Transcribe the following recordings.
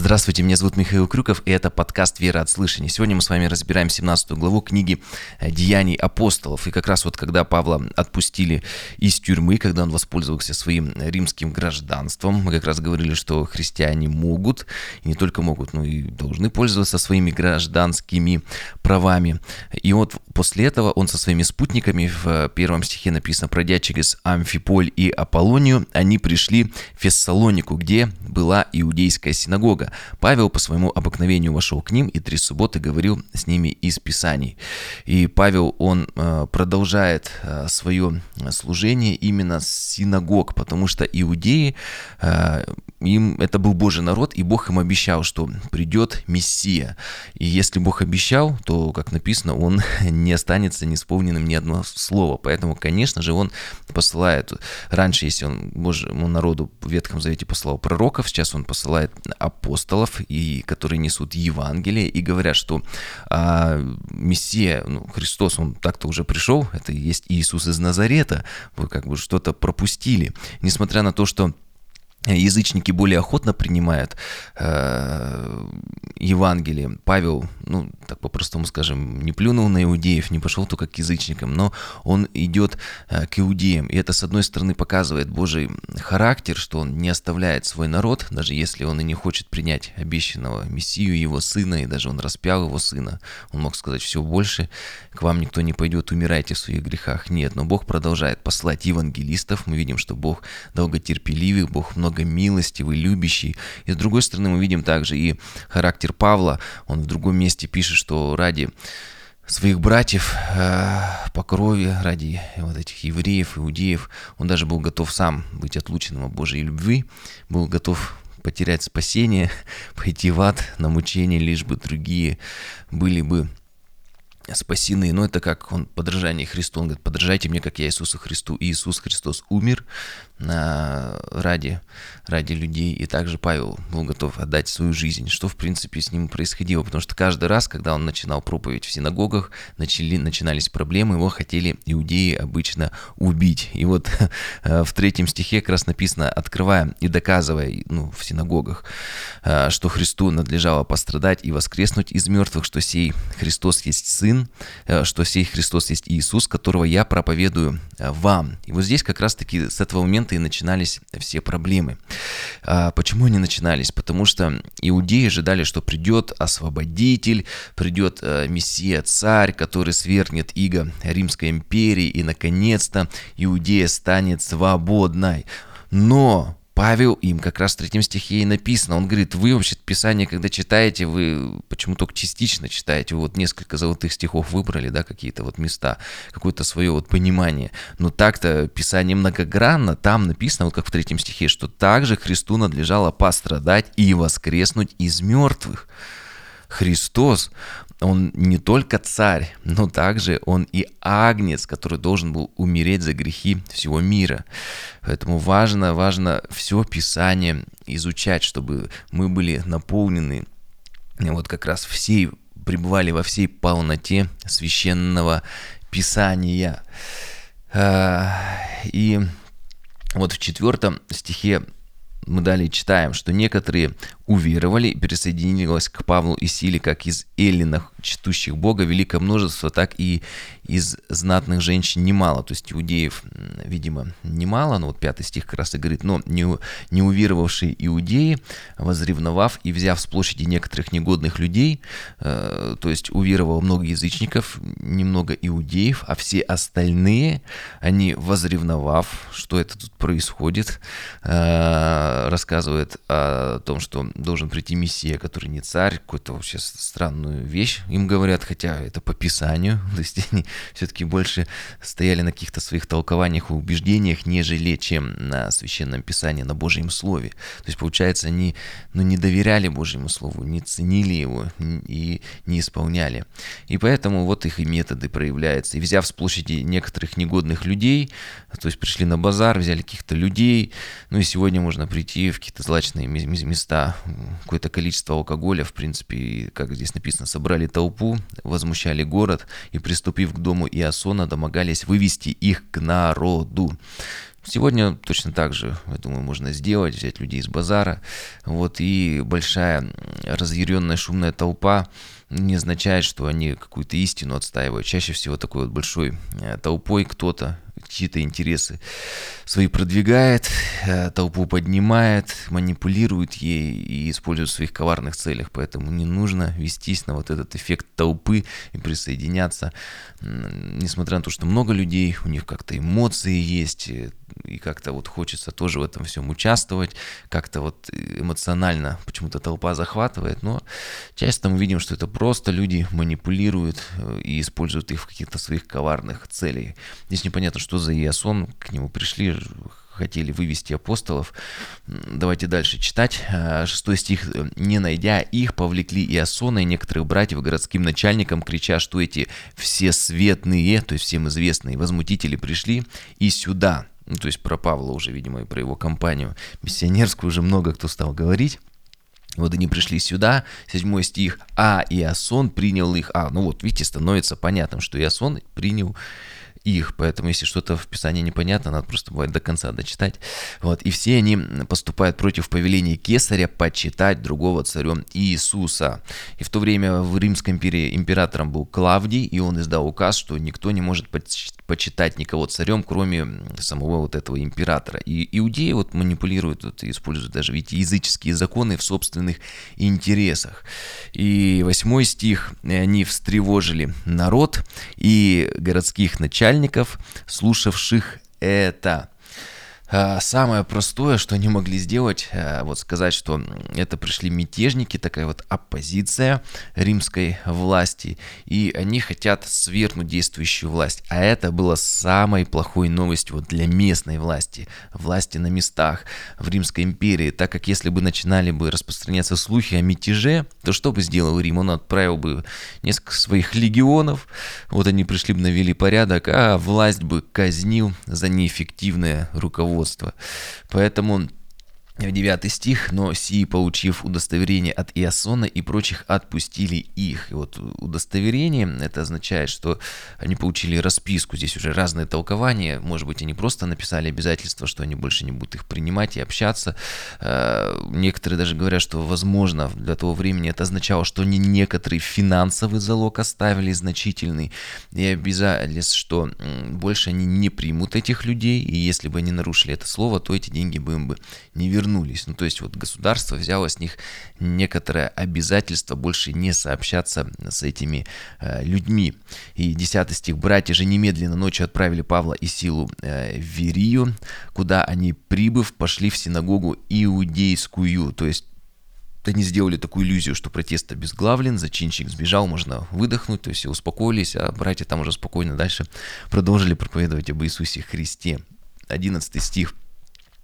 Здравствуйте, меня зовут Михаил Крюков, и это подкаст «Вера от слышания». Сегодня мы с вами разбираем 17 главу книги э, «Деяний апостолов». И как раз вот когда Павла отпустили из тюрьмы, когда он воспользовался своим римским гражданством, мы как раз говорили, что христиане могут, и не только могут, но и должны пользоваться своими гражданскими правами. И вот после этого он со своими спутниками, в первом стихе написано, пройдя через Амфиполь и Аполлонию, они пришли в Фессалонику, где была иудейская синагога. Павел по своему обыкновению вошел к ним и три субботы говорил с ними из Писаний. И Павел, он э, продолжает э, свое служение именно с синагог, потому что иудеи, э, им это был Божий народ, и Бог им обещал, что придет Мессия. И если Бог обещал, то, как написано, он не останется неисполненным ни одно слово. Поэтому, конечно же, он посылает, раньше, если он Божьему народу в Ветхом Завете послал пророков, сейчас он посылает апостолов, апостолов, и, которые несут Евангелие и говорят, что а, Мессия, ну, Христос, он так-то уже пришел, это и есть Иисус из Назарета, вы как бы что-то пропустили. Несмотря на то, что язычники более охотно принимают э, Евангелие. Павел, ну, так по-простому скажем, не плюнул на иудеев, не пошел только к язычникам, но он идет э, к иудеям. И это, с одной стороны, показывает Божий характер, что он не оставляет свой народ, даже если он и не хочет принять обещанного Мессию, его сына, и даже он распял его сына. Он мог сказать, все больше, к вам никто не пойдет, умирайте в своих грехах. Нет, но Бог продолжает послать евангелистов. Мы видим, что Бог долготерпеливый, Бог много много милостивый, любящий. И с другой стороны мы видим также и характер Павла. Он в другом месте пишет, что ради своих братьев э, по крови, ради вот этих евреев, иудеев, он даже был готов сам быть отлученным от Божьей любви, был готов потерять спасение, пойти в ад на мучение, лишь бы другие были бы спасены. Но это как он подражание Христу. Он говорит, подражайте мне, как я Иисусу Христу. И Иисус Христос умер ради, ради людей. И также Павел был готов отдать свою жизнь, что в принципе с ним происходило. Потому что каждый раз, когда он начинал проповедь в синагогах, начали, начинались проблемы, его хотели иудеи обычно убить. И вот э, в третьем стихе как раз написано, открывая и доказывая ну, в синагогах, э, что Христу надлежало пострадать и воскреснуть из мертвых, что сей Христос есть Сын, э, что сей Христос есть Иисус, которого я проповедую вам. И вот здесь как раз-таки с этого момента момента и начинались все проблемы. А почему они начинались? Потому что иудеи ожидали, что придет освободитель, придет э, мессия, царь, который свергнет иго Римской империи, и, наконец-то, Иудея станет свободной. Но Павел им как раз в третьем стихе и написано. Он говорит, вы вообще Писание, когда читаете, вы почему только частично читаете, вы вот несколько золотых стихов выбрали, да, какие-то вот места, какое-то свое вот понимание. Но так-то Писание многогранно, там написано, вот как в третьем стихе, что также Христу надлежало пострадать и воскреснуть из мертвых. Христос, он не только царь, но также он и агнец, который должен был умереть за грехи всего мира. Поэтому важно, важно все Писание изучать, чтобы мы были наполнены вот как раз всей, пребывали во всей полноте священного Писания. А, и вот в четвертом стихе мы далее читаем, что некоторые уверовали и присоединилось к Павлу и Силе как из эллинах, чтущих Бога, великое множество, так и из знатных женщин немало. То есть иудеев, видимо, немало, но вот пятый стих как раз и говорит, но не, не уверовавшие иудеи, возревновав и взяв с площади некоторых негодных людей, э, то есть уверовало много язычников, немного иудеев, а все остальные, они возревновав, что это тут происходит, э, рассказывает о том, что должен прийти мессия, который не царь, какую-то вообще странную вещь им говорят, хотя это по Писанию, то есть они все-таки больше стояли на каких-то своих толкованиях и убеждениях, нежели чем на Священном Писании, на Божьем Слове. То есть, получается, они ну, не доверяли Божьему Слову, не ценили его и не исполняли. И поэтому вот их и методы проявляются. И взяв с площади некоторых негодных людей, то есть пришли на базар, взяли каких-то людей, ну и сегодня можно прийти в какие-то злачные места, какое-то количество алкоголя, в принципе, как здесь написано, собрали толпу, возмущали город и, приступив к дому Иосона, домогались вывести их к народу. Сегодня точно так же, я думаю, можно сделать, взять людей из базара. Вот, и большая разъяренная шумная толпа не означает, что они какую-то истину отстаивают. Чаще всего такой вот большой э, толпой кто-то чьи-то интересы свои продвигает, э, толпу поднимает, манипулирует ей и использует в своих коварных целях. Поэтому не нужно вестись на вот этот эффект толпы и присоединяться. Несмотря на то, что много людей, у них как-то эмоции есть, э, и как-то вот хочется тоже в этом всем участвовать, как-то вот эмоционально почему-то толпа захватывает, но часто мы видим, что это просто люди манипулируют э, и используют их в каких-то своих коварных целях. Здесь непонятно, что за Иосон, к нему пришли, хотели вывести апостолов. Давайте дальше читать. Э, шестой стих. «Не найдя их, повлекли Иосона и некоторых братьев городским начальникам, крича, что эти все светные, то есть всем известные возмутители пришли и сюда». Ну, то есть про Павла уже, видимо, и про его компанию миссионерскую уже много кто стал говорить. Вот они пришли сюда, седьмой стих, а Иосон принял их. А, ну вот, видите, становится понятным, что Иосон принял их, поэтому если что-то в Писании непонятно, надо просто бывает до конца дочитать. Вот, и все они поступают против повеления Кесаря почитать другого царем Иисуса. И в то время в Римской империи императором был Клавдий, и он издал указ, что никто не может почитать никого царем, кроме самого вот этого императора. И иудеи вот манипулируют, вот, используют даже, видите, языческие законы в собственных интересах. И восьмой стих, они встревожили народ и городских начальников, начальников, слушавших это. А, самое простое, что они могли сделать, а, вот сказать, что это пришли мятежники, такая вот оппозиция римской власти, и они хотят свергнуть действующую власть. А это было самой плохой новостью вот для местной власти, власти на местах в Римской империи, так как если бы начинали бы распространяться слухи о мятеже, то что бы сделал Рим? Он отправил бы несколько своих легионов, вот они пришли бы навели порядок, а власть бы казнил за неэффективное руководство руководства. Поэтому 9 стих, но сии, получив удостоверение от Иосона и прочих, отпустили их. И вот удостоверение, это означает, что они получили расписку. Здесь уже разные толкования. Может быть, они просто написали обязательство, что они больше не будут их принимать и общаться. Э, некоторые даже говорят, что, возможно, для того времени это означало, что они некоторый финансовый залог оставили значительный и обязались, что больше они не примут этих людей, и если бы они нарушили это слово, то эти деньги бы им бы не вернули вернулись. Ну, то есть вот государство взяло с них некоторое обязательство больше не сообщаться с этими э, людьми. И 10 стих. «Братья же немедленно ночью отправили Павла и Силу э, в Верию, куда они, прибыв, пошли в синагогу иудейскую». То есть они сделали такую иллюзию, что протест обезглавлен, зачинщик сбежал, можно выдохнуть, то есть успокоились, а братья там уже спокойно дальше продолжили проповедовать об Иисусе Христе. 11 стих.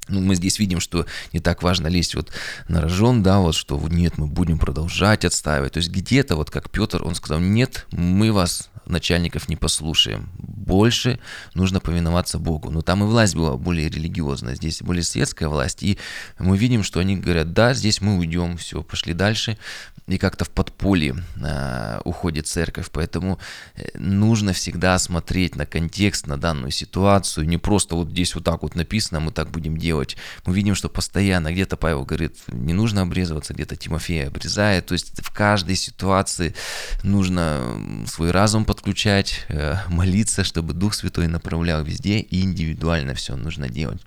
Ну, мы здесь видим, что не так важно лезть вот на рожон, да, вот что нет, мы будем продолжать отстаивать. То есть где-то, вот как Петр, он сказал, нет, мы вас, начальников, не послушаем. Больше нужно повиноваться Богу. Но там и власть была более религиозная, здесь более светская власть. И мы видим, что они говорят, да, здесь мы уйдем, все, пошли дальше и как-то в подполье э, уходит церковь. Поэтому э, нужно всегда смотреть на контекст, на данную ситуацию. Не просто вот здесь вот так вот написано, мы так будем делать. Мы видим, что постоянно где-то Павел говорит, не нужно обрезываться, где-то Тимофей обрезает. То есть в каждой ситуации нужно свой разум подключать, э, молиться, чтобы Дух Святой направлял везде и индивидуально все нужно делать.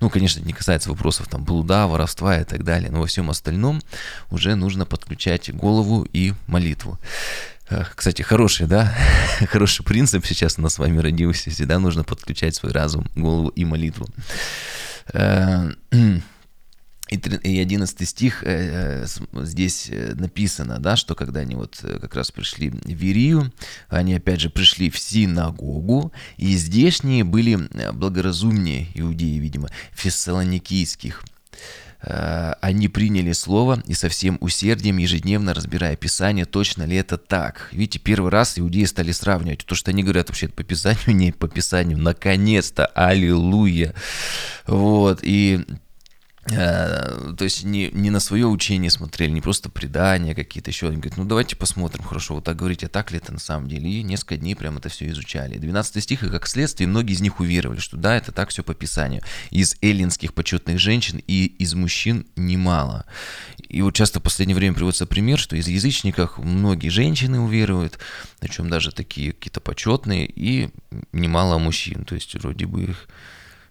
Ну, конечно, не касается вопросов там блуда, воровства и так далее, но во всем остальном уже нужно подключать голову и молитву. Э, кстати, хороший, да? Хороший принцип сейчас у нас с вами родился. Всегда нужно подключать свой разум, голову и молитву. Э, и 11 стих э, здесь написано, да, что когда они вот как раз пришли в Верию, они опять же пришли в синагогу, и здешние были благоразумнее иудеи, видимо, фессалоникийских. Э, они приняли слово и со всем усердием, ежедневно разбирая Писание, точно ли это так. Видите, первый раз иудеи стали сравнивать. То, что они говорят вообще по Писанию, не по Писанию. Наконец-то, аллилуйя. Вот, и то есть не, не на свое учение смотрели, не просто предания какие-то еще. Они говорят, ну давайте посмотрим, хорошо, вот так говорите, а так ли это на самом деле? И несколько дней прям это все изучали. 12 стих, и как следствие, многие из них уверовали, что да, это так все по Писанию. Из эллинских почетных женщин и из мужчин немало. И вот часто в последнее время приводится пример, что из язычников многие женщины уверуют, причем даже такие какие-то почетные, и немало мужчин. То есть вроде бы их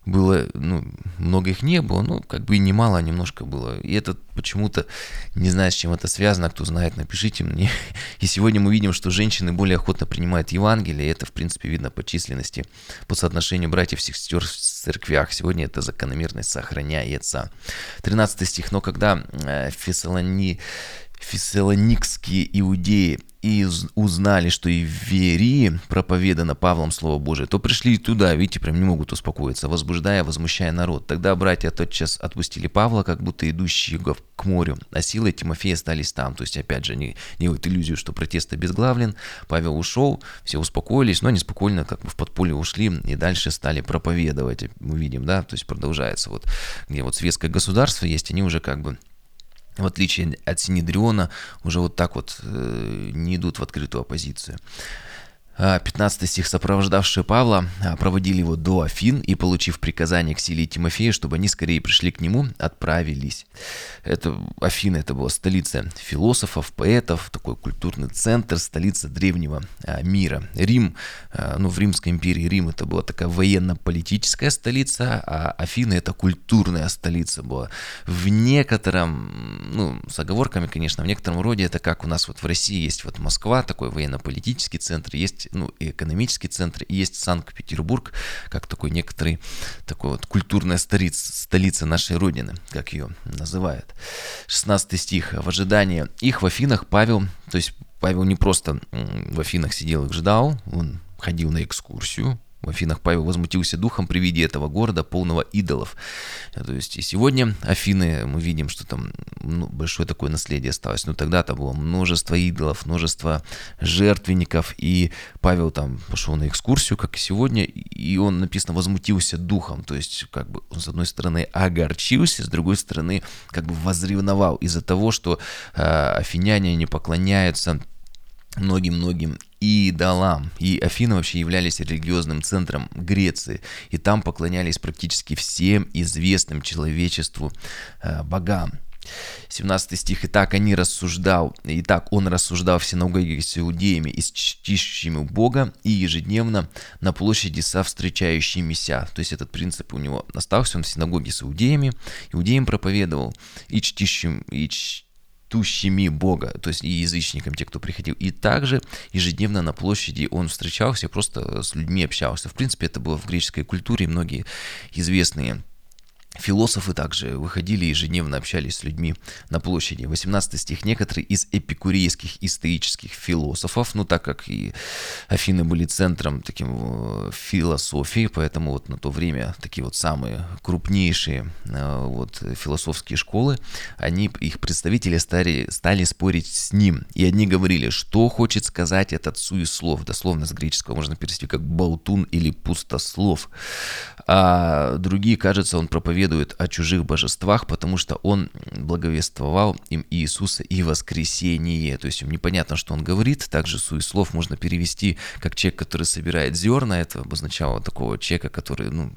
было, ну, много их не было, но как бы и немало немножко было. И это почему-то, не знаю, с чем это связано, кто знает, напишите мне. И сегодня мы видим, что женщины более охотно принимают Евангелие, и это, в принципе, видно по численности, по соотношению братьев и сестер в церквях. Сегодня эта закономерность сохраняется. 13 стих. «Но когда э, Фессалони, фессалоникские иудеи и узнали, что и в Верии проповедано Павлом Слово Божие, то пришли туда, видите, прям не могут успокоиться, возбуждая, возмущая народ. Тогда братья тотчас отпустили Павла, как будто идущие к морю, а силы Тимофея остались там. То есть, опять же, не, не вот иллюзию, что протест обезглавлен, Павел ушел, все успокоились, но они спокойно как бы в подполье ушли и дальше стали проповедовать. Мы видим, да, то есть продолжается вот, где вот светское государство есть, они уже как бы в отличие от Синедриона, уже вот так вот э, не идут в открытую оппозицию. 15 а, стих, сопровождавшие Павла, а, проводили его до Афин и, получив приказание к Силе и Тимофею, чтобы они скорее пришли к нему, отправились. Это Афины, это была столица философов, поэтов, такой культурный центр, столица древнего а, мира. Рим, ну в Римской империи Рим это была такая военно-политическая столица, а Афины это культурная столица была. В некотором, ну с оговорками, конечно, в некотором роде это как у нас вот в России есть вот Москва, такой военно-политический центр, есть есть ну, и экономический центр, и есть Санкт-Петербург, как такой некоторый, такой вот культурная столица, столица нашей Родины, как ее называют. 16 стих. В ожидании их в Афинах Павел, то есть Павел не просто в Афинах сидел и ждал, он ходил на экскурсию, в Афинах Павел возмутился духом при виде этого города, полного идолов. То есть и сегодня Афины, мы видим, что там ну, большое такое наследие осталось. Но тогда-то было множество идолов, множество жертвенников. И Павел там пошел на экскурсию, как и сегодня, и он, написано, возмутился духом. То есть как бы он, с одной стороны, огорчился, с другой стороны, как бы возревновал из-за того, что э, афиняне не поклоняются многим-многим идолам. И Афины вообще являлись религиозным центром Греции. И там поклонялись практически всем известным человечеству э, богам. 17 стих. «И так они рассуждал, и так он рассуждал в синагоге с иудеями и с чтищими Бога, и ежедневно на площади со встречающимися». То есть этот принцип у него остался, он в синагоге с иудеями, иудеям проповедовал, и чтищим, и чтищим чтущими Бога, то есть и язычникам, те, кто приходил. И также ежедневно на площади он встречался, просто с людьми общался. В принципе, это было в греческой культуре, многие известные Философы также выходили ежедневно общались с людьми на площади. 18 стих. Некоторые из эпикурейских и стоических философов, ну так как и Афины были центром таким э, философии, поэтому вот на то время такие вот самые крупнейшие э, вот философские школы, они, их представители стали, стали спорить с ним. И одни говорили, что хочет сказать этот суеслов, дословно с греческого можно перевести как болтун или пустослов. А другие, кажется, он проповедует проповедует о чужих божествах, потому что он благовествовал им Иисуса и воскресение. То есть им непонятно, что он говорит. Также слов можно перевести как человек, который собирает зерна. Это обозначало такого человека, который ну,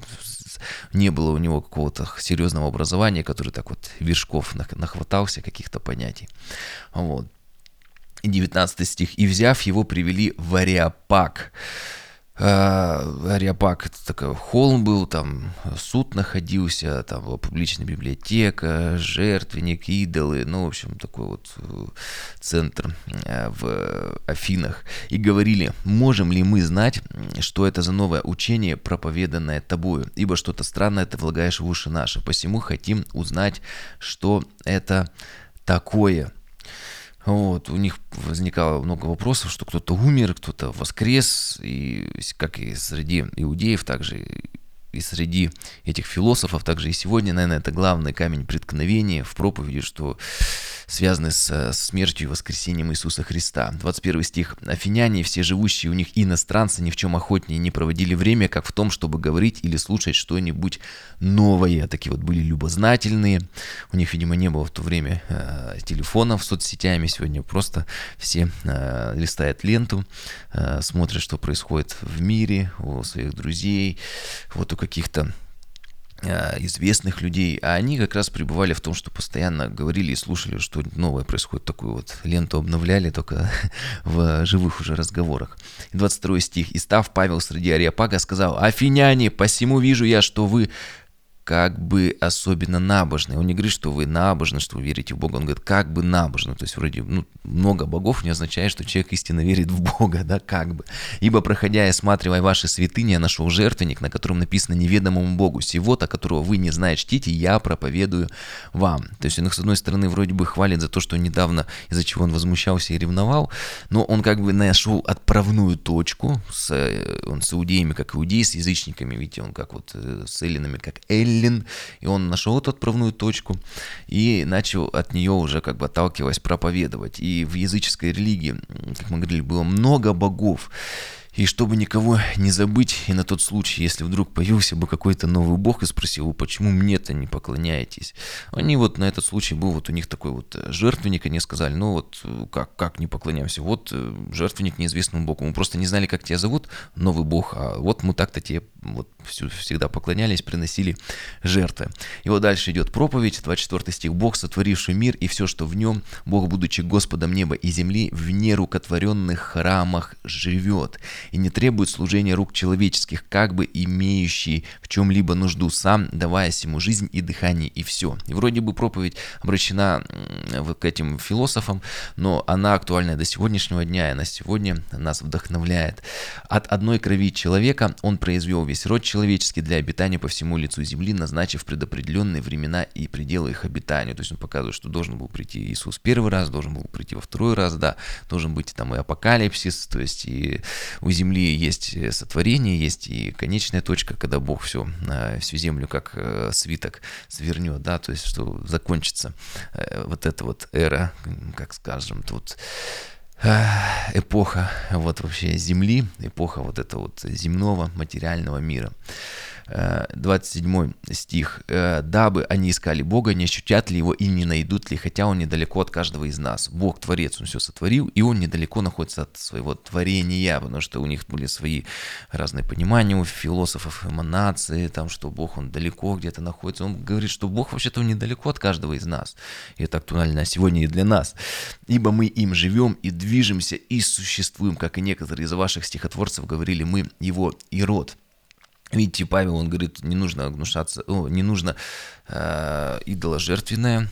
не было у него какого-то серьезного образования, который так вот вершков нахватался каких-то понятий. Вот. 19 стих. «И взяв его, привели в Ариапак». Ариапак это такой холм был, там суд находился, там была публичная библиотека, жертвенник, идолы, ну, в общем, такой вот э, центр э, в Афинах. И говорили, можем ли мы знать, что это за новое учение, проповеданное тобою, ибо что-то странное ты влагаешь в уши наши, посему хотим узнать, что это такое. Вот, у них возникало много вопросов, что кто-то умер, кто-то воскрес, и как и среди иудеев, также и среди этих философов, также и сегодня, наверное, это главный камень преткновения в проповеди, что связаны с смертью и воскресением Иисуса Христа. 21 стих. «Афиняне, все живущие у них иностранцы, ни в чем охотнее не проводили время, как в том, чтобы говорить или слушать что-нибудь новое». Такие вот были любознательные. У них, видимо, не было в то время э, телефонов соцсетями. Сегодня просто все э, листают ленту, э, смотрят, что происходит в мире, у своих друзей, вот у каких-то Э, известных людей, а они как раз пребывали в том, что постоянно говорили и слушали, что новое происходит, такую вот ленту обновляли только в живых уже разговорах. 22 стих. «И став Павел среди Ариапага, сказал, «Афиняне, посему вижу я, что вы как бы особенно набожный. Он не говорит, что вы набожны, что вы верите в Бога. Он говорит, как бы набожны. То есть вроде ну, много богов не означает, что человек истинно верит в Бога, да, как бы. Ибо, проходя и осматривая ваши святыни, я нашел жертвенник, на котором написано неведомому Богу. Сего-то, которого вы не знаете, чтите, я проповедую вам. То есть он их, с одной стороны, вроде бы хвалит за то, что недавно, из-за чего он возмущался и ревновал, но он как бы нашел отправную точку, с, э, он с иудеями, как иудеи, с язычниками, видите, он как вот э, с эллинами, как Элли, Эллин, и он нашел эту отправную точку и начал от нее уже как бы отталкиваясь проповедовать. И в языческой религии, как мы говорили, было много богов. И чтобы никого не забыть, и на тот случай, если вдруг появился бы какой-то новый бог и спросил, почему мне-то не поклоняетесь, они вот на этот случай был вот у них такой вот э, жертвенник, они сказали, ну вот э, как, как не поклоняемся, вот э, жертвенник неизвестному богу, мы просто не знали, как тебя зовут, новый бог, а вот мы так-то тебе вот всегда поклонялись, приносили жертвы. И вот дальше идет проповедь, 24 стих, Бог, сотворивший мир и все, что в нем, Бог, будучи Господом неба и земли, в нерукотворенных храмах живет и не требует служения рук человеческих, как бы имеющий в чем-либо нужду сам, давая ему жизнь и дыхание, и все. И вроде бы проповедь обращена к этим философам, но она актуальна до сегодняшнего дня, и на сегодня нас вдохновляет. От одной крови человека он произвел весь род человеческий для обитания по всему лицу земли, назначив предопределенные времена и пределы их обитания. То есть он показывает, что должен был прийти Иисус первый раз, должен был прийти во второй раз, да, должен быть там и апокалипсис, то есть и у Земли есть э, сотворение, есть и конечная точка, когда Бог все, э, всю Землю как э, свиток свернет, да, то есть что закончится вот эта вот эра, как скажем, тут эпоха вот вообще Земли, эпоха вот этого вот земного материального мира. 27 стих. «Э, «Дабы они искали Бога, не ощутят ли Его и не найдут ли, хотя Он недалеко от каждого из нас». Бог Творец, Он все сотворил, и Он недалеко находится от своего творения, потому что у них были свои разные понимания у философов, эманации, там, что Бог, Он далеко где-то находится. Он говорит, что Бог вообще-то недалеко от каждого из нас. И это актуально сегодня и для нас. «Ибо мы им живем и движемся и существуем, как и некоторые из ваших стихотворцев говорили, мы Его и род». Видите, Павел, он говорит, не нужно гнушаться, о, не нужно э, идоложертвенное,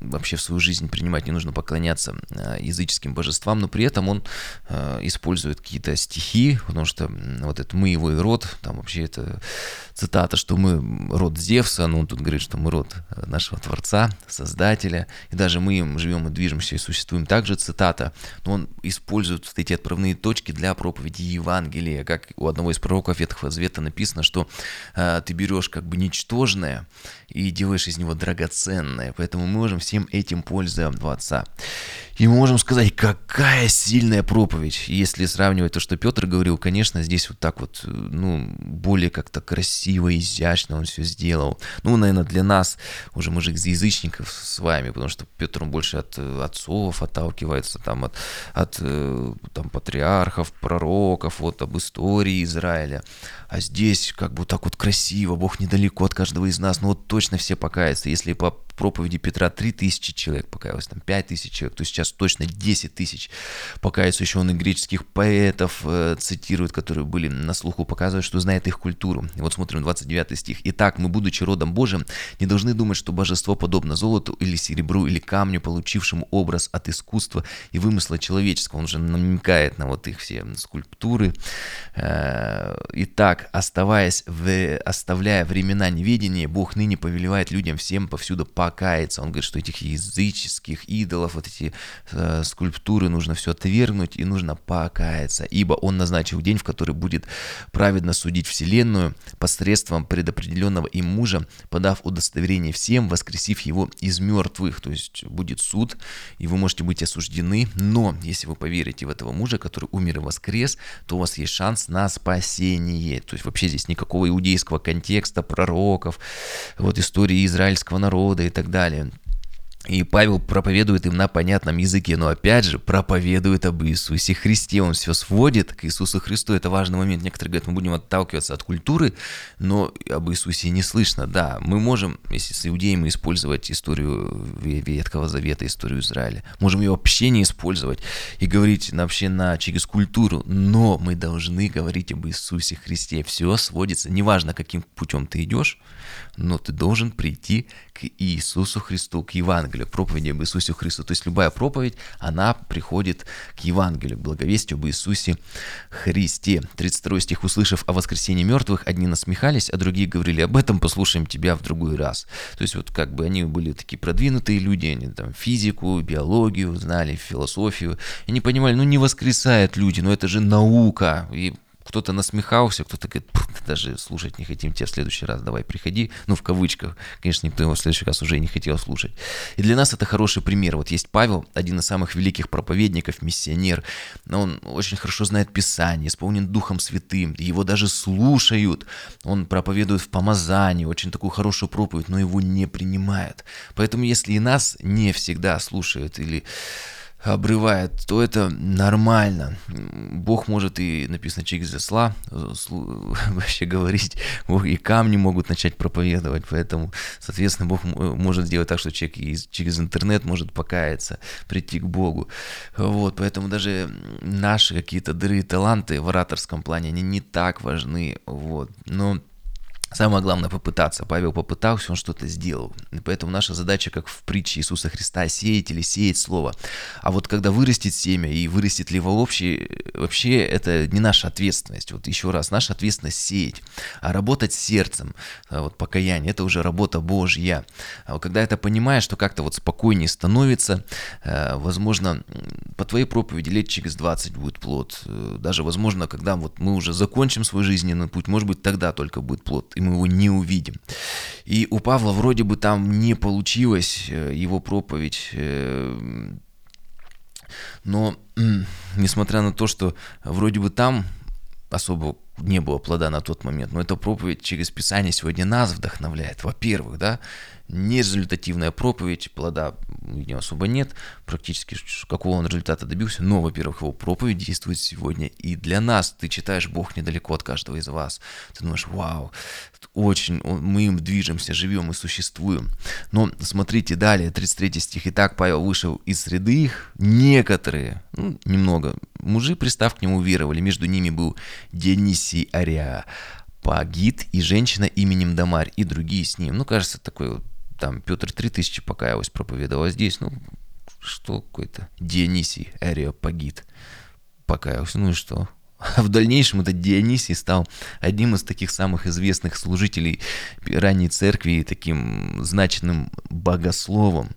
вообще в свою жизнь принимать, не нужно поклоняться э, языческим божествам, но при этом он э, использует какие-то стихи, потому что вот это «мы его и род», там вообще это цитата, что мы род Зевса, но он тут говорит, что мы род нашего Творца, Создателя, и даже мы им живем и движемся и существуем. Также цитата, но он использует вот эти отправные точки для проповеди Евангелия, как у одного из пророков Ветхого Завета написано, что э, ты берешь как бы ничтожное и делаешь из него драгоценное, поэтому мы можем всем этим пользоваться. И мы можем сказать, какая сильная проповедь. Если сравнивать то, что Петр говорил, конечно, здесь вот так вот, ну, более как-то красиво, изящно он все сделал. Ну, наверное, для нас, уже же из язычников с вами, потому что Петр он больше от отцов отталкивается, там, от, от э, там, патриархов, пророков, вот об истории Израиля. А здесь как бы так вот красиво, Бог недалеко от каждого из нас, ну вот точно все покаются. Если по проповеди Петра 3000 человек покаялось, там 5000 человек, то сейчас точно 10 тысяч покаяться. Еще он и греческих поэтов э, цитирует, которые были на слуху, показывают, что знает их культуру. И вот смотрим 29 стих. «Итак, мы, будучи родом Божьим, не должны думать, что божество подобно золоту или серебру или камню, получившему образ от искусства и вымысла человеческого». Он же намекает на вот их все скульптуры. Э, итак, оставаясь в, оставляя времена неведения, Бог ныне повелевает людям всем повсюду покаяться. Он говорит, что этих языческих идолов, вот эти э, скульптуры, нужно все отвергнуть и нужно покаяться, ибо Он назначил день, в который будет праведно судить вселенную посредством предопределенного им мужа, подав удостоверение всем, воскресив его из мертвых, то есть будет суд, и вы можете быть осуждены, но если вы поверите в этого мужа, который умер и воскрес, то у вас есть шанс на спасение. То есть вообще здесь никакого иудейского контекста, пророков, вот истории израильского народа и так далее далее. И Павел проповедует им на понятном языке, но опять же проповедует об Иисусе Христе. Он все сводит к Иисусу Христу. Это важный момент. Некоторые говорят, мы будем отталкиваться от культуры, но об Иисусе не слышно. Да, мы можем, если с иудеями использовать историю Ветхого Завета, историю Израиля, можем ее вообще не использовать и говорить вообще на через культуру, но мы должны говорить об Иисусе Христе. Все сводится, неважно, каким путем ты идешь, но ты должен прийти к Иисусу Христу, к Евангелию, к проповеди об Иисусе Христу. То есть любая проповедь, она приходит к Евангелию, к благовестию об Иисусе Христе. 32 стих. «Услышав о воскресении мертвых, одни насмехались, а другие говорили, об этом послушаем тебя в другой раз». То есть вот как бы они были такие продвинутые люди, они там физику, биологию знали, философию. И они понимали, ну не воскресают люди, но это же наука. И кто-то насмехался, кто-то говорит, даже слушать не хотим тебя в следующий раз, давай приходи, ну в кавычках, конечно, никто его в следующий раз уже не хотел слушать. И для нас это хороший пример. Вот есть Павел, один из самых великих проповедников, миссионер, он очень хорошо знает Писание, исполнен Духом Святым, его даже слушают, он проповедует в помазании, очень такую хорошую проповедь, но его не принимают. Поэтому если и нас не всегда слушают или обрывает, то это нормально. Бог может и, написано, через зла вообще говорить, Бог и камни могут начать проповедовать, поэтому, соответственно, Бог может сделать так, что человек через интернет может покаяться, прийти к Богу. Вот, поэтому даже наши какие-то дыры и таланты в ораторском плане, они не так важны, вот, но Самое главное попытаться. Павел попытался, он что-то сделал. И поэтому наша задача, как в притче Иисуса Христа, сеять или сеять слово. А вот когда вырастет семя и вырастет ли вообще, вообще это не наша ответственность. Вот еще раз, наша ответственность сеять. А работать сердцем, а вот покаяние, это уже работа Божья. А вот когда это понимаешь, что как-то вот спокойнее становится, э, возможно, по твоей проповеди лет через 20 будет плод. Э, даже, возможно, когда вот мы уже закончим свой жизненный путь, может быть, тогда только будет плод и мы его не увидим. И у Павла вроде бы там не получилось э, его проповедь, э, но несмотря на то, что вроде бы там особо не было плода на тот момент, но эта проповедь через Писание сегодня нас вдохновляет, во-первых, да, нерезультативная проповедь, плода у него особо нет, практически какого он результата добился, но, во-первых, его проповедь действует сегодня и для нас. Ты читаешь Бог недалеко от каждого из вас. Ты думаешь, вау, очень, мы им движемся, живем и существуем. Но смотрите далее, 33 стих. Итак, Павел вышел из среды их, некоторые, ну, немного, мужи, пристав к нему, веровали. Между ними был Дионисий Ариа, Пагит и женщина именем Дамарь и другие с ним. Ну, кажется, такой вот там Петр 3000 покаялось, проповедовал, а здесь, ну, что какой-то Дионисий Ариопагит покаялся, ну и что? А в дальнейшем этот Дионисий стал одним из таких самых известных служителей ранней церкви и таким значным богословом.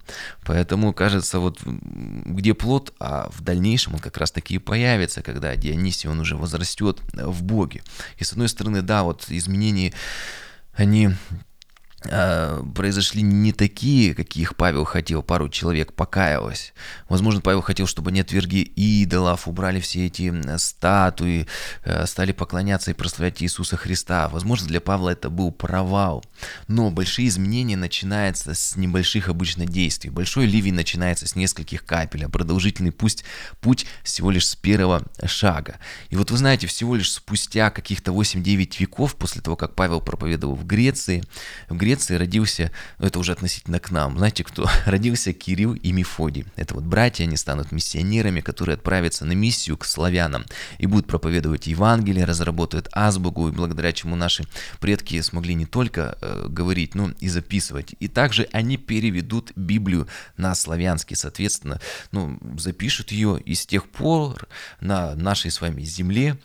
Поэтому, кажется, вот где плод, а в дальнейшем он как раз таки и появится, когда Дионисий, он уже возрастет в Боге. И с одной стороны, да, вот изменения, они произошли не такие, каких Павел хотел. Пару человек покаялось. Возможно, Павел хотел, чтобы они отвергли идолов, убрали все эти статуи, э, стали поклоняться и прославлять Иисуса Христа. Возможно, для Павла это был провал. Но большие изменения начинаются с небольших обычно действий. Большой ливень начинается с нескольких капель, а продолжительный пусть путь всего лишь с первого шага. И вот вы знаете, всего лишь спустя каких-то 8-9 веков после того, как Павел проповедовал в Греции, в Греции Греции родился, ну это уже относительно к нам, знаете кто? Родился Кирилл и Мефодий. Это вот братья, они станут миссионерами, которые отправятся на миссию к славянам и будут проповедовать Евангелие, разработают азбуку, и благодаря чему наши предки смогли не только э, говорить, но и записывать. И также они переведут Библию на славянский, соответственно, ну, запишут ее, и с тех пор на нашей с вами земле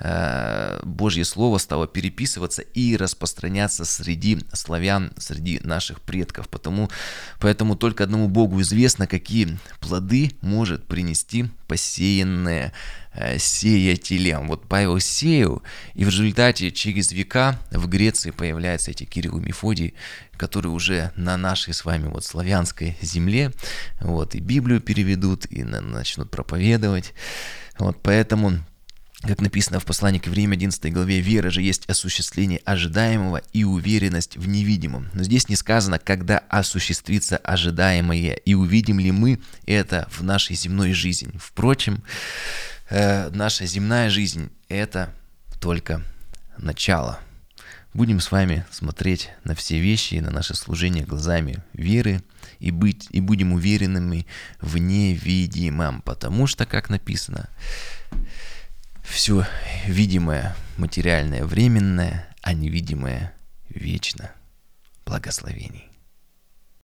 э, Божье Слово стало переписываться и распространяться среди славян славян, среди наших предков. Потому, поэтому только одному Богу известно, какие плоды может принести посеянное э, сеятелем. Вот Павел сеял, и в результате через века в Греции появляются эти Кирилл и Мефодий, которые уже на нашей с вами вот славянской земле вот, и Библию переведут, и начнут проповедовать. Вот поэтому как написано в послании к Евреям 11 главе, вера же есть осуществление ожидаемого и уверенность в невидимом. Но здесь не сказано, когда осуществится ожидаемое, и увидим ли мы это в нашей земной жизни. Впрочем, э, наша земная жизнь – это только начало. Будем с вами смотреть на все вещи и на наше служение глазами веры и, быть, и будем уверенными в невидимом, потому что, как написано, все видимое, материальное, временное, а невидимое вечно. Благословений.